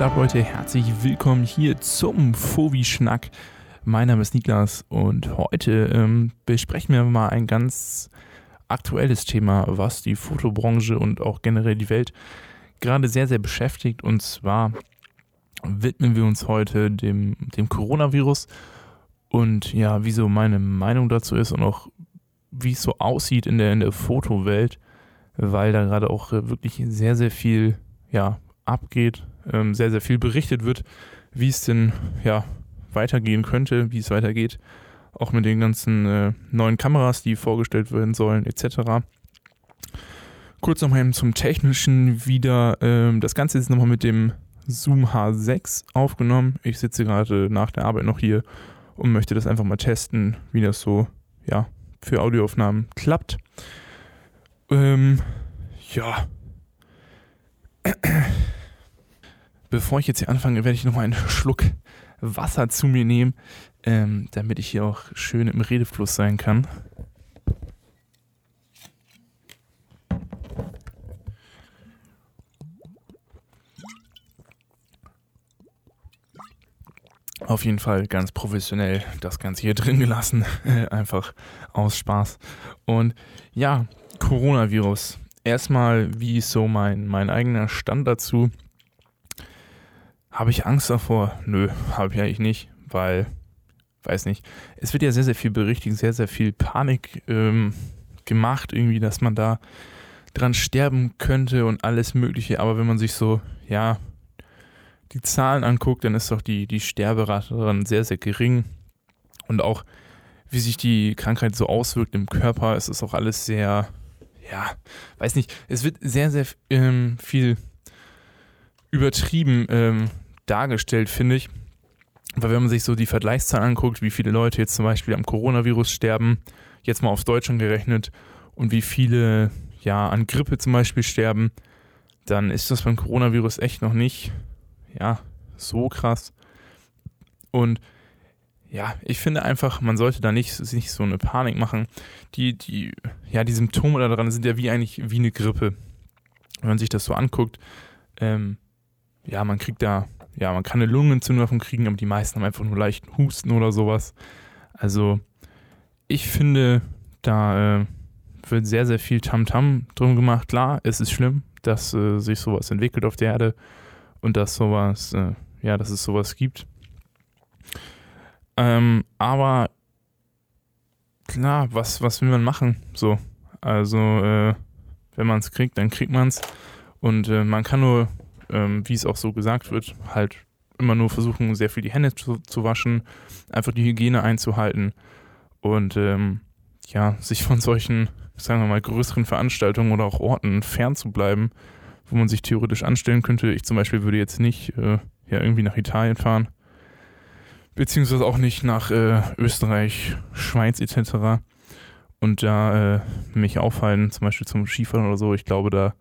geht Leute? Herzlich willkommen hier zum Fovi-Schnack. Mein Name ist Niklas und heute ähm, besprechen wir mal ein ganz aktuelles Thema, was die Fotobranche und auch generell die Welt gerade sehr, sehr beschäftigt. Und zwar widmen wir uns heute dem, dem Coronavirus und ja, wie so meine Meinung dazu ist und auch wie es so aussieht in der, in der Fotowelt, weil da gerade auch äh, wirklich sehr, sehr viel ja, abgeht, ähm, sehr, sehr viel berichtet wird, wie es denn ja weitergehen könnte, wie es weitergeht, auch mit den ganzen äh, neuen Kameras, die vorgestellt werden sollen, etc. Kurz nochmal zum Technischen wieder. Ähm, das Ganze ist nochmal mit dem Zoom H6 aufgenommen. Ich sitze gerade nach der Arbeit noch hier und möchte das einfach mal testen, wie das so ja, für Audioaufnahmen klappt. Ähm, ja. Bevor ich jetzt hier anfange, werde ich nochmal einen Schluck Wasser zu mir nehmen, ähm, damit ich hier auch schön im Redefluss sein kann. Auf jeden Fall ganz professionell das Ganze hier drin gelassen. Einfach aus Spaß. Und ja, Coronavirus. Erstmal, wie ist so mein, mein eigener Stand dazu? Habe ich Angst davor? Nö, habe ich eigentlich nicht, weil, weiß nicht, es wird ja sehr, sehr viel berichtigt, sehr, sehr viel Panik ähm, gemacht, irgendwie, dass man da dran sterben könnte und alles Mögliche. Aber wenn man sich so, ja, die Zahlen anguckt, dann ist doch die, die Sterberate daran sehr, sehr gering. Und auch, wie sich die Krankheit so auswirkt im Körper, ist es auch alles sehr, ja, weiß nicht, es wird sehr, sehr ähm, viel übertrieben ähm, dargestellt, finde ich. Weil wenn man sich so die Vergleichszahlen anguckt, wie viele Leute jetzt zum Beispiel am Coronavirus sterben, jetzt mal auf Deutschland gerechnet, und wie viele ja an Grippe zum Beispiel sterben, dann ist das beim Coronavirus echt noch nicht ja, so krass. Und ja, ich finde einfach, man sollte da nicht, nicht so eine Panik machen. Die, die, ja, die Symptome daran sind ja wie eigentlich wie eine Grippe. Wenn man sich das so anguckt, ähm, ja, man kriegt da, ja, man kann eine Lungenentzündung davon kriegen, aber die meisten haben einfach nur leichten Husten oder sowas. Also, ich finde, da äh, wird sehr, sehr viel Tamtam -Tam drum gemacht. Klar, es ist schlimm, dass äh, sich sowas entwickelt auf der Erde und dass sowas, äh, ja, dass es sowas gibt. Ähm, aber klar, was, was will man machen? So, also äh, wenn man es kriegt, dann kriegt man es. Und äh, man kann nur, ähm, wie es auch so gesagt wird, halt immer nur versuchen, sehr viel die Hände zu, zu waschen, einfach die Hygiene einzuhalten und ähm, ja, sich von solchen, sagen wir mal, größeren Veranstaltungen oder auch Orten fernzubleiben wo man sich theoretisch anstellen könnte. Ich zum Beispiel würde jetzt nicht äh, ja, irgendwie nach Italien fahren, beziehungsweise auch nicht nach äh, Österreich, Schweiz etc. Und da äh, mich aufhalten, zum Beispiel zum Skifahren oder so. Ich glaube, da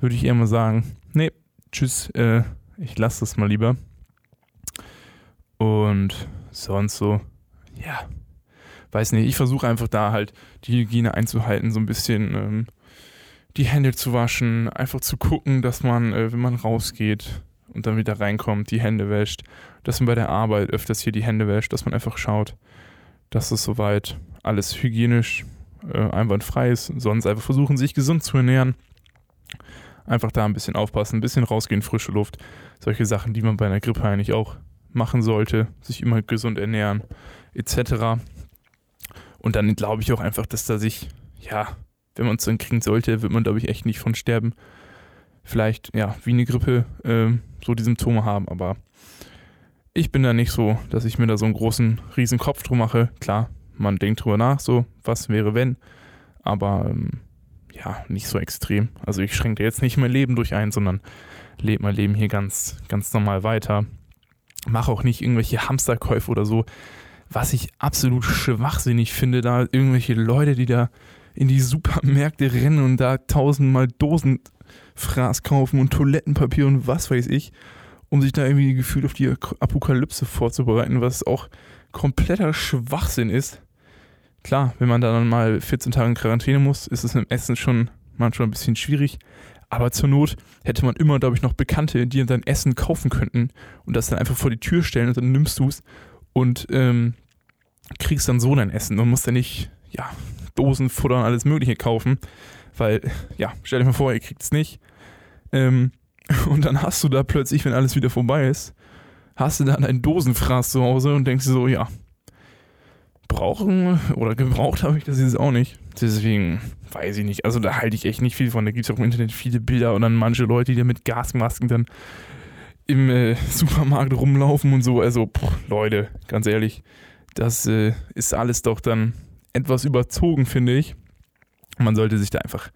würde ich eher mal sagen, nee, tschüss, äh, ich lasse das mal lieber. Und sonst so, ja, weiß nicht, ich versuche einfach da halt die Hygiene einzuhalten, so ein bisschen ähm, die Hände zu waschen, einfach zu gucken, dass man, äh, wenn man rausgeht und dann wieder reinkommt, die Hände wäscht, dass man bei der Arbeit öfters hier die Hände wäscht, dass man einfach schaut, dass es soweit alles hygienisch äh, einwandfrei ist. Sonst einfach versuchen, sich gesund zu ernähren. Einfach da ein bisschen aufpassen, ein bisschen rausgehen, frische Luft. Solche Sachen, die man bei einer Grippe eigentlich auch machen sollte. Sich immer gesund ernähren, etc. Und dann glaube ich auch einfach, dass da sich, ja, wenn man es dann kriegen sollte, wird man, glaube ich, echt nicht von sterben. Vielleicht, ja, wie eine Grippe äh, so die Symptome haben, aber ich bin da nicht so, dass ich mir da so einen großen, riesen Kopf drum mache. Klar, man denkt drüber nach, so, was wäre wenn, aber ähm, ja, nicht so extrem. Also ich schränke jetzt nicht mein Leben durch ein, sondern lebe mein Leben hier ganz, ganz normal weiter. Mache auch nicht irgendwelche Hamsterkäufe oder so. Was ich absolut schwachsinnig finde, da irgendwelche Leute, die da in die Supermärkte rennen und da tausendmal Dosenfraß kaufen und Toilettenpapier und was weiß ich, um sich da irgendwie gefühlt auf die Apokalypse vorzubereiten, was auch kompletter Schwachsinn ist. Klar, wenn man da dann mal 14 Tage in Quarantäne muss, ist es im Essen schon manchmal ein bisschen schwierig. Aber zur Not hätte man immer, glaube ich, noch Bekannte, die dann Essen kaufen könnten und das dann einfach vor die Tür stellen und dann nimmst du es und ähm, kriegst dann so dein Essen und musst dann nicht, ja, Dosen, Futter und alles Mögliche kaufen, weil, ja, stell dir mal vor, ihr kriegt es nicht. Ähm, und dann hast du da plötzlich, wenn alles wieder vorbei ist, hast du dann ein Dosenfraß zu Hause und denkst so, ja, brauchen oder gebraucht habe ich das jetzt auch nicht. Deswegen weiß ich nicht. Also da halte ich echt nicht viel von. Da gibt es auch im Internet viele Bilder und dann manche Leute, die da mit Gasmasken dann im äh, Supermarkt rumlaufen und so. Also, boah, Leute, ganz ehrlich, das äh, ist alles doch dann etwas überzogen, finde ich. Man sollte sich da einfach,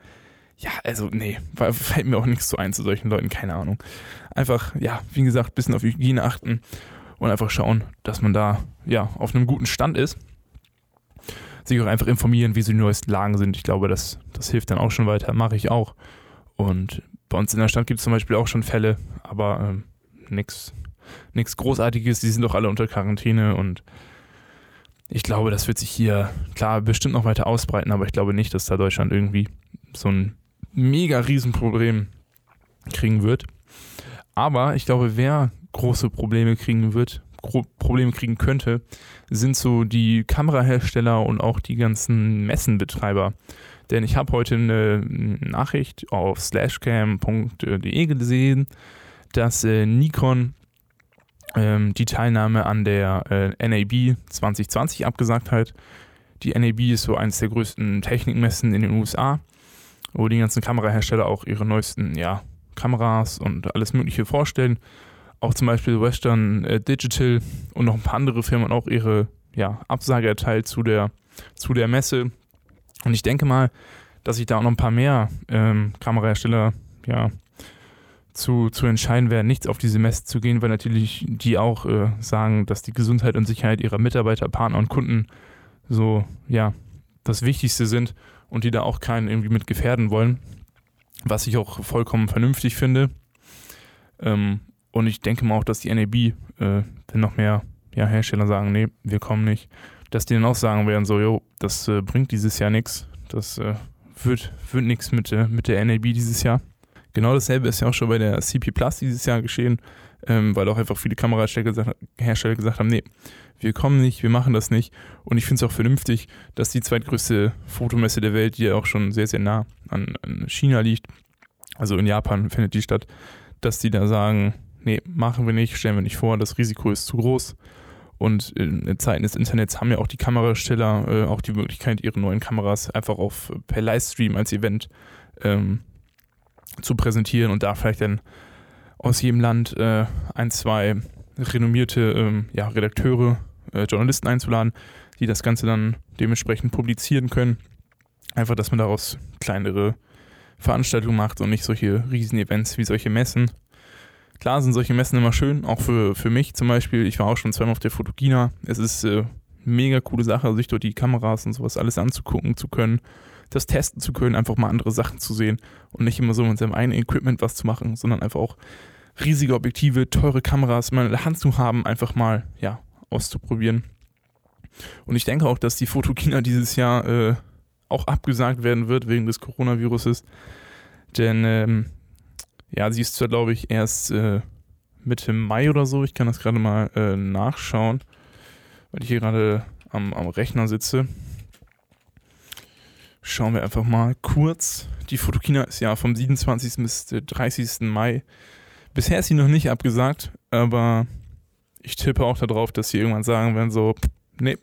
ja, also, nee, fällt mir auch nichts zu ein zu solchen Leuten, keine Ahnung. Einfach, ja, wie gesagt, ein bisschen auf Hygiene achten und einfach schauen, dass man da, ja, auf einem guten Stand ist. Sich auch einfach informieren, wie so die neuesten Lagen sind. Ich glaube, das, das hilft dann auch schon weiter, mache ich auch. Und bei uns in der Stadt gibt es zum Beispiel auch schon Fälle, aber ähm, nichts Großartiges. Die sind doch alle unter Quarantäne und ich glaube, das wird sich hier klar bestimmt noch weiter ausbreiten, aber ich glaube nicht, dass da Deutschland irgendwie so ein mega Riesenproblem kriegen wird. Aber ich glaube, wer große Probleme kriegen wird, Probleme kriegen könnte, sind so die Kamerahersteller und auch die ganzen Messenbetreiber. Denn ich habe heute eine Nachricht auf slashcam.de gesehen, dass äh, Nikon ähm, die Teilnahme an der äh, NAB 2020 abgesagt hat. Die NAB ist so eines der größten Technikmessen in den USA, wo die ganzen Kamerahersteller auch ihre neuesten ja, Kameras und alles Mögliche vorstellen. Auch zum Beispiel Western äh, Digital und noch ein paar andere Firmen auch ihre ja, Absage erteilt zu der, zu der Messe. Und ich denke mal, dass sich da auch noch ein paar mehr ähm, Kamerahersteller ja, zu, zu entscheiden werden, nichts auf diese Messe zu gehen, weil natürlich die auch äh, sagen, dass die Gesundheit und Sicherheit ihrer Mitarbeiter, Partner und Kunden so, ja, das Wichtigste sind und die da auch keinen irgendwie mit gefährden wollen, was ich auch vollkommen vernünftig finde. Ähm, und ich denke mal auch, dass die NAB, äh, wenn noch mehr ja, Hersteller sagen, nee, wir kommen nicht, dass die dann auch sagen werden, so, jo, das äh, bringt dieses Jahr nichts, das äh, wird, wird nichts mit, äh, mit der NAB dieses Jahr. Genau dasselbe ist ja auch schon bei der CP Plus dieses Jahr geschehen, ähm, weil auch einfach viele Kamerahersteller gesagt, Hersteller gesagt haben, nee, wir kommen nicht, wir machen das nicht. Und ich finde es auch vernünftig, dass die zweitgrößte Fotomesse der Welt, die ja auch schon sehr, sehr nah an, an China liegt, also in Japan findet die statt, dass die da sagen, nee, machen wir nicht, stellen wir nicht vor, das Risiko ist zu groß. Und in Zeiten des Internets haben ja auch die Kamerasteller äh, auch die Möglichkeit, ihre neuen Kameras einfach auf per Livestream als Event ähm, zu präsentieren und da vielleicht dann aus jedem Land äh, ein, zwei renommierte ähm, ja, Redakteure, äh, Journalisten einzuladen, die das Ganze dann dementsprechend publizieren können. Einfach, dass man daraus kleinere Veranstaltungen macht und nicht solche Riesen-Events wie solche Messen. Klar sind solche Messen immer schön, auch für, für mich zum Beispiel. Ich war auch schon zweimal auf der Fotogina. Es ist äh, mega coole Sache, sich dort die Kameras und sowas alles anzugucken zu können das testen zu können, einfach mal andere Sachen zu sehen und nicht immer so mit seinem eigenen Equipment was zu machen, sondern einfach auch riesige Objektive, teure Kameras mal in der Hand zu haben, einfach mal, ja, auszuprobieren. Und ich denke auch, dass die Fotokina dieses Jahr äh, auch abgesagt werden wird wegen des Coronaviruses. Denn, ähm, ja, sie ist zwar, glaube ich, erst äh, Mitte Mai oder so. Ich kann das gerade mal äh, nachschauen, weil ich hier gerade am, am Rechner sitze. Schauen wir einfach mal kurz. Die Fotokina ist ja vom 27. bis 30. Mai. Bisher ist sie noch nicht abgesagt, aber ich tippe auch darauf, dass sie irgendwann sagen werden: so, nee,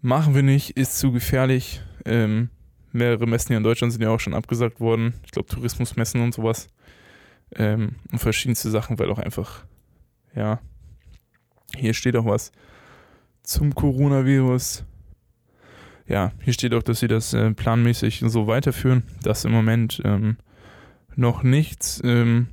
machen wir nicht, ist zu gefährlich. Ähm, mehrere Messen hier in Deutschland sind ja auch schon abgesagt worden. Ich glaube, Tourismusmessen und sowas. Ähm, und verschiedenste Sachen, weil auch einfach, ja, hier steht auch was zum Coronavirus ja, hier steht auch, dass sie das äh, planmäßig so weiterführen, dass im Moment ähm, noch nichts ähm,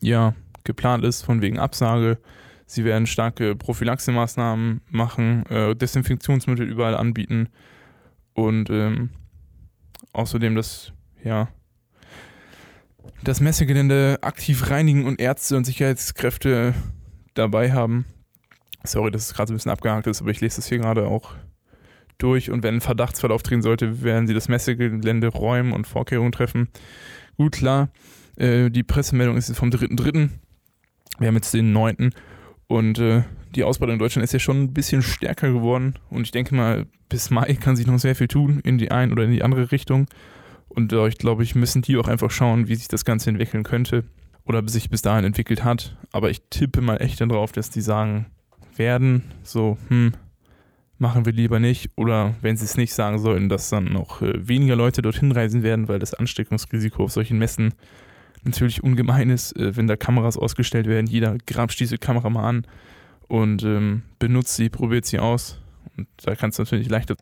ja, geplant ist von wegen Absage. Sie werden starke Prophylaxemaßnahmen machen, äh, Desinfektionsmittel überall anbieten und ähm, außerdem das, ja, das Messegelände aktiv reinigen und Ärzte und Sicherheitskräfte dabei haben. Sorry, dass es gerade so ein bisschen abgehakt ist, aber ich lese das hier gerade auch durch und wenn ein Verdachtsfall auftreten sollte, werden sie das Messegelände räumen und Vorkehrungen treffen. Gut, klar, äh, die Pressemeldung ist jetzt vom 3.3. Wir haben jetzt den 9. Und äh, die Ausbreitung in Deutschland ist ja schon ein bisschen stärker geworden. Und ich denke mal, bis Mai kann sich noch sehr viel tun in die eine oder in die andere Richtung. Und äh, ich glaube, ich müssen die auch einfach schauen, wie sich das Ganze entwickeln könnte. Oder sich bis dahin entwickelt hat. Aber ich tippe mal echt darauf, dass die sagen werden, so, hm, machen wir lieber nicht. Oder wenn sie es nicht sagen sollten, dass dann noch äh, weniger Leute dorthin reisen werden, weil das Ansteckungsrisiko auf solchen Messen natürlich ungemein ist, äh, wenn da Kameras ausgestellt werden. Jeder grapscht diese Kamera mal an und ähm, benutzt sie, probiert sie aus. Und da kann es natürlich leichter.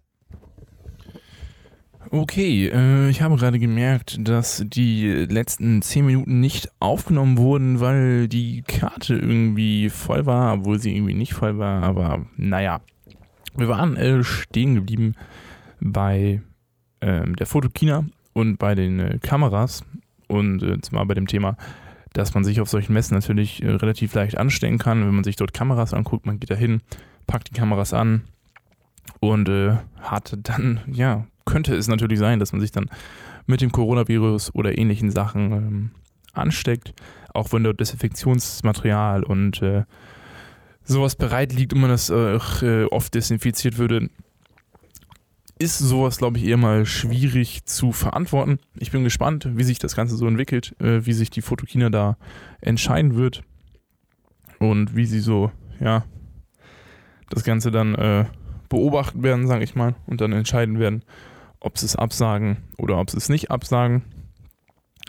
Okay, äh, ich habe gerade gemerkt, dass die letzten 10 Minuten nicht aufgenommen wurden, weil die Karte irgendwie voll war, obwohl sie irgendwie nicht voll war. Aber naja, wir waren äh, stehen geblieben bei ähm, der Fotokina und bei den äh, Kameras und äh, zwar bei dem Thema, dass man sich auf solchen Messen natürlich äh, relativ leicht anstecken kann, wenn man sich dort Kameras anguckt. Man geht da hin, packt die Kameras an und äh, hat dann, ja, könnte es natürlich sein, dass man sich dann mit dem Coronavirus oder ähnlichen Sachen ähm, ansteckt, auch wenn dort Desinfektionsmaterial und äh, sowas bereit liegt und man das äh, oft desinfiziert würde, ist sowas, glaube ich, eher mal schwierig zu verantworten. Ich bin gespannt, wie sich das Ganze so entwickelt, äh, wie sich die Fotokina da entscheiden wird und wie sie so, ja, das Ganze dann äh, beobachten werden, sage ich mal, und dann entscheiden werden, ob sie es absagen oder ob sie es nicht absagen.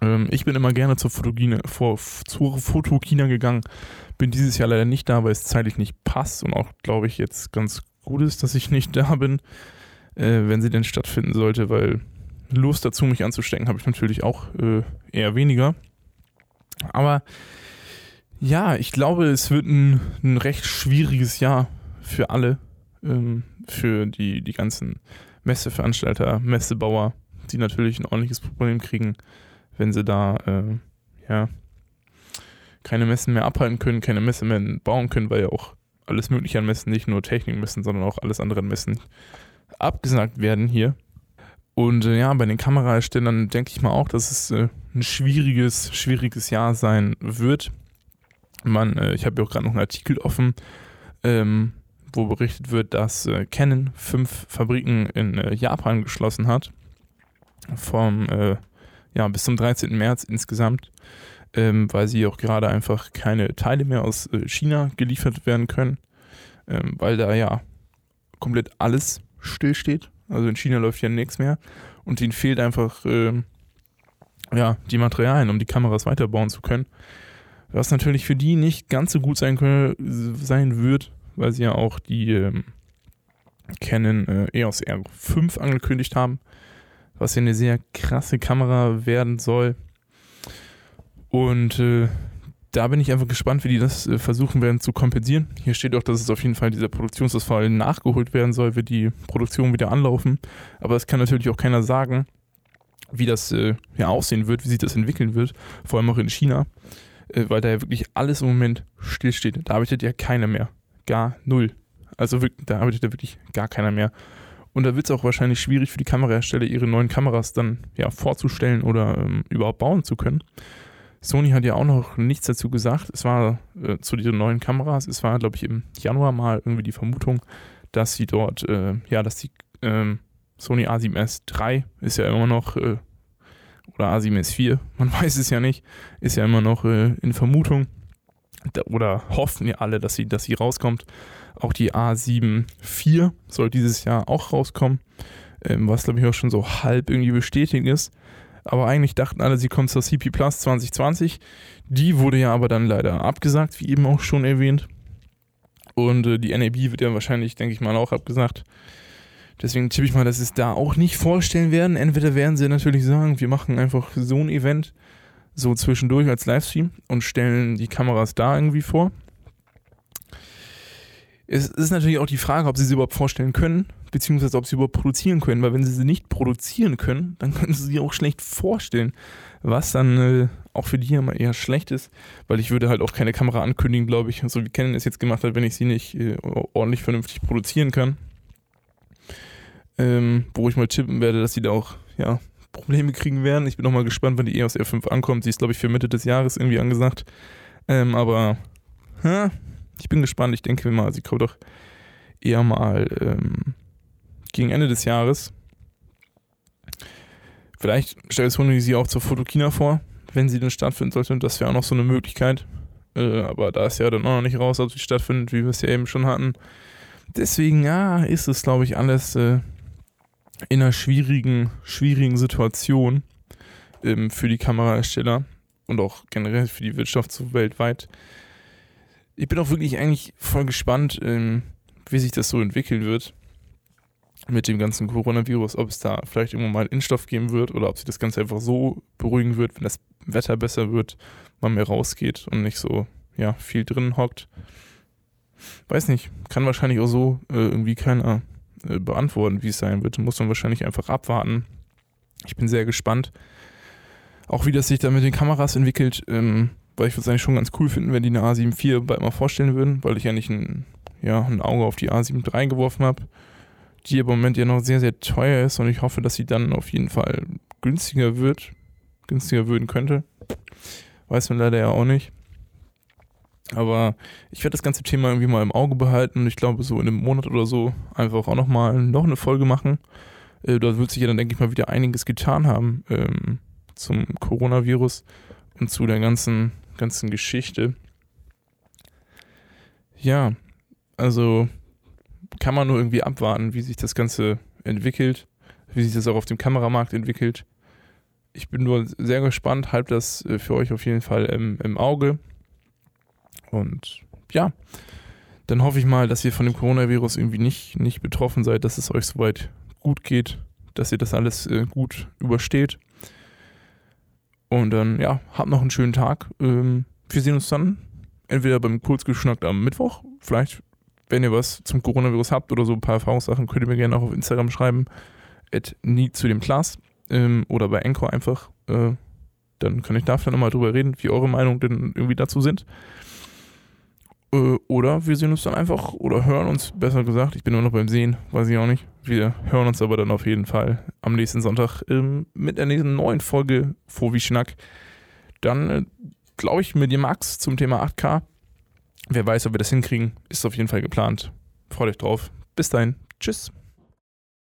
Ähm, ich bin immer gerne zur Fotokina, vor, zur Fotokina gegangen, bin dieses Jahr leider nicht da, weil es zeitlich nicht passt und auch, glaube ich, jetzt ganz gut ist, dass ich nicht da bin äh, wenn sie denn stattfinden sollte, weil Lust dazu, mich anzustecken, habe ich natürlich auch äh, eher weniger. Aber ja, ich glaube, es wird ein, ein recht schwieriges Jahr für alle, ähm, für die, die ganzen Messeveranstalter, Messebauer, die natürlich ein ordentliches Problem kriegen, wenn sie da äh, ja keine Messen mehr abhalten können, keine Messe mehr bauen können, weil ja auch alles mögliche an Messen, nicht nur Technikmessen, sondern auch alles andere an Messen abgesagt werden hier. Und äh, ja, bei den Kameraherstellern denke ich mal auch, dass es äh, ein schwieriges, schwieriges Jahr sein wird. Man, äh, ich habe ja auch gerade noch einen Artikel offen, ähm, wo berichtet wird, dass äh, Canon fünf Fabriken in äh, Japan geschlossen hat. Vom, äh, ja, bis zum 13. März insgesamt, ähm, weil sie auch gerade einfach keine Teile mehr aus China geliefert werden können, ähm, weil da ja komplett alles stillsteht. Also in China läuft ja nichts mehr und ihnen fehlt einfach äh, ja, die Materialien, um die Kameras weiterbauen zu können. Was natürlich für die nicht ganz so gut sein, können, sein wird, weil sie ja auch die ähm, Canon äh, EOS R5 angekündigt haben, was ja eine sehr krasse Kamera werden soll. Und äh, da bin ich einfach gespannt, wie die das äh, versuchen werden zu kompensieren. Hier steht auch, dass es auf jeden Fall dieser Produktionsausfall nachgeholt werden soll, wird die Produktion wieder anlaufen. Aber es kann natürlich auch keiner sagen, wie das äh, ja aussehen wird, wie sich das entwickeln wird, vor allem auch in China, äh, weil da ja wirklich alles im Moment stillsteht. Da arbeitet ja keiner mehr. Gar null. Also da arbeitet ja wirklich gar keiner mehr. Und da wird es auch wahrscheinlich schwierig für die Kamerahersteller, ihre neuen Kameras dann ja vorzustellen oder ähm, überhaupt bauen zu können. Sony hat ja auch noch nichts dazu gesagt. Es war äh, zu diesen neuen Kameras, es war, glaube ich, im Januar mal irgendwie die Vermutung, dass sie dort, äh, ja, dass die ähm, Sony A7S III ist ja immer noch, äh, oder A7S IV, man weiß es ja nicht, ist ja immer noch äh, in Vermutung. Oder hoffen ja alle, dass sie, dass sie rauskommt. Auch die A7 IV soll dieses Jahr auch rauskommen, ähm, was glaube ich auch schon so halb irgendwie bestätigt ist aber eigentlich dachten alle, sie kommt zur CP Plus 2020. Die wurde ja aber dann leider abgesagt, wie eben auch schon erwähnt. Und äh, die NAB wird ja wahrscheinlich, denke ich mal, auch abgesagt. Deswegen tippe ich mal, dass sie es da auch nicht vorstellen werden. Entweder werden sie natürlich sagen, wir machen einfach so ein Event so zwischendurch als Livestream und stellen die Kameras da irgendwie vor. Es ist natürlich auch die Frage, ob sie sie überhaupt vorstellen können, beziehungsweise ob sie überhaupt produzieren können, weil wenn sie sie nicht produzieren können, dann können sie sie auch schlecht vorstellen, was dann äh, auch für die mal eher schlecht ist, weil ich würde halt auch keine Kamera ankündigen, glaube ich, so wie Canon es jetzt gemacht hat, wenn ich sie nicht äh, ordentlich vernünftig produzieren kann. ähm, wo ich mal tippen werde, dass sie da auch, ja, Probleme kriegen werden. Ich bin noch mal gespannt, wann die EOS R5 ankommt. Sie ist, glaube ich, für Mitte des Jahres irgendwie angesagt. Ähm, aber ha, ich bin gespannt. Ich denke mal, sie kommt doch eher mal ähm, gegen Ende des Jahres. Vielleicht stellt Sony sie auch zur Fotokina vor, wenn sie denn stattfinden sollte. Das wäre auch noch so eine Möglichkeit. Äh, aber da ist ja dann auch noch nicht raus, ob sie stattfindet, wie wir es ja eben schon hatten. Deswegen, ja, ist es, glaube ich, alles äh, in einer schwierigen, schwierigen Situation ähm, für die Kamerahersteller und auch generell für die Wirtschaft so weltweit. Ich bin auch wirklich eigentlich voll gespannt, ähm, wie sich das so entwickeln wird mit dem ganzen Coronavirus, ob es da vielleicht irgendwann mal Impfstoff geben wird oder ob sich das Ganze einfach so beruhigen wird, wenn das Wetter besser wird, man mehr rausgeht und nicht so ja, viel drin hockt. Weiß nicht, kann wahrscheinlich auch so äh, irgendwie keiner äh, beantworten, wie es sein wird. Muss man wahrscheinlich einfach abwarten. Ich bin sehr gespannt. Auch wie das sich dann mit den Kameras entwickelt, ähm, weil ich würde es eigentlich schon ganz cool finden, wenn die eine A7 IV bald mal vorstellen würden, weil ich ja nicht ein, ja, ein Auge auf die A7 III geworfen habe, die im Moment ja noch sehr, sehr teuer ist und ich hoffe, dass sie dann auf jeden Fall günstiger wird, günstiger würden könnte. Weiß man leider ja auch nicht. Aber ich werde das ganze Thema irgendwie mal im Auge behalten und ich glaube, so in einem Monat oder so einfach auch nochmal noch eine Folge machen. Äh, da wird sich ja dann, denke ich mal, wieder einiges getan haben ähm, zum Coronavirus und zu der ganzen, ganzen Geschichte. Ja, also kann man nur irgendwie abwarten, wie sich das Ganze entwickelt, wie sich das auch auf dem Kameramarkt entwickelt. Ich bin nur sehr gespannt, halte das äh, für euch auf jeden Fall im, im Auge. Und ja, dann hoffe ich mal, dass ihr von dem Coronavirus irgendwie nicht, nicht betroffen seid, dass es euch soweit gut geht, dass ihr das alles äh, gut übersteht. Und dann, ja, habt noch einen schönen Tag. Ähm, wir sehen uns dann entweder beim Kurzgeschnackt am Mittwoch, vielleicht, wenn ihr was zum Coronavirus habt oder so ein paar Erfahrungssachen, könnt ihr mir gerne auch auf Instagram schreiben, at nie zu dem Class ähm, oder bei Encore einfach. Äh, dann kann ich da vielleicht nochmal drüber reden, wie eure Meinungen denn irgendwie dazu sind. Äh, oder wir sehen uns dann einfach oder hören uns, besser gesagt. Ich bin nur noch beim Sehen, weiß ich auch nicht. Wir hören uns aber dann auf jeden Fall am nächsten Sonntag ähm, mit der nächsten neuen Folge Fovi Schnack. Dann äh, glaube ich mit dir Max zum Thema 8K. Wer weiß, ob wir das hinkriegen, ist auf jeden Fall geplant. Freut euch drauf. Bis dahin. Tschüss.